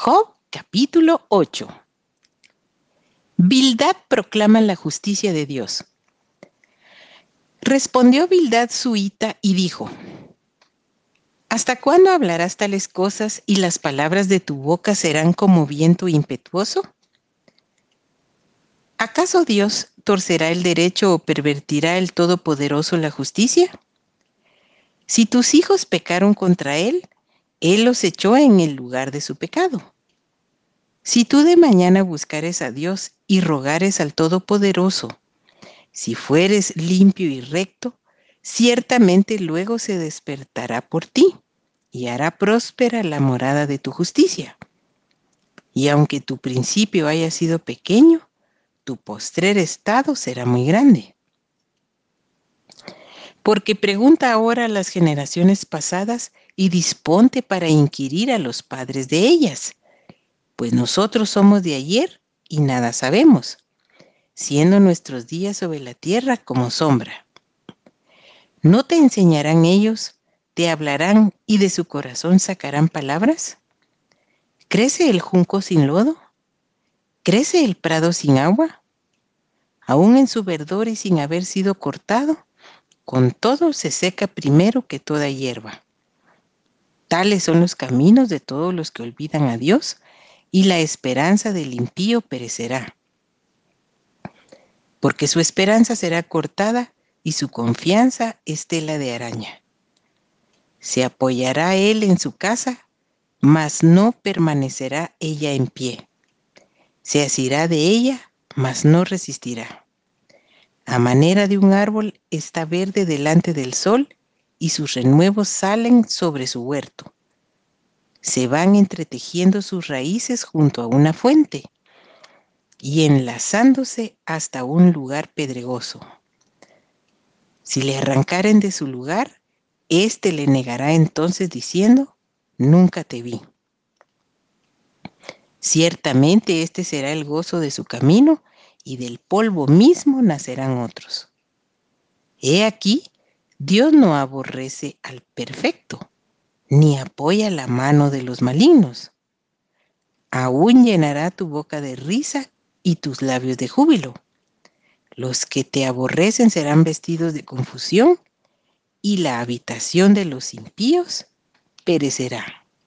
Job capítulo 8. Bildad proclama la justicia de Dios. Respondió Bildad suita y dijo, ¿Hasta cuándo hablarás tales cosas y las palabras de tu boca serán como viento impetuoso? ¿Acaso Dios torcerá el derecho o pervertirá el Todopoderoso la justicia? Si tus hijos pecaron contra Él, él los echó en el lugar de su pecado. Si tú de mañana buscares a Dios y rogares al Todopoderoso, si fueres limpio y recto, ciertamente luego se despertará por ti y hará próspera la morada de tu justicia. Y aunque tu principio haya sido pequeño, tu postrer estado será muy grande. Porque pregunta ahora a las generaciones pasadas y disponte para inquirir a los padres de ellas, pues nosotros somos de ayer y nada sabemos, siendo nuestros días sobre la tierra como sombra. ¿No te enseñarán ellos, te hablarán y de su corazón sacarán palabras? ¿Crece el junco sin lodo? ¿Crece el prado sin agua? Aún en su verdor y sin haber sido cortado, con todo se seca primero que toda hierba. Tales son los caminos de todos los que olvidan a Dios, y la esperanza del impío perecerá. Porque su esperanza será cortada y su confianza es tela de araña. Se apoyará él en su casa, mas no permanecerá ella en pie. Se asirá de ella, mas no resistirá. A manera de un árbol está verde delante del sol y sus renuevos salen sobre su huerto. Se van entretejiendo sus raíces junto a una fuente y enlazándose hasta un lugar pedregoso. Si le arrancaren de su lugar, éste le negará entonces diciendo, nunca te vi. Ciertamente este será el gozo de su camino, y del polvo mismo nacerán otros. He aquí, Dios no aborrece al perfecto, ni apoya la mano de los malignos. Aún llenará tu boca de risa y tus labios de júbilo. Los que te aborrecen serán vestidos de confusión y la habitación de los impíos perecerá.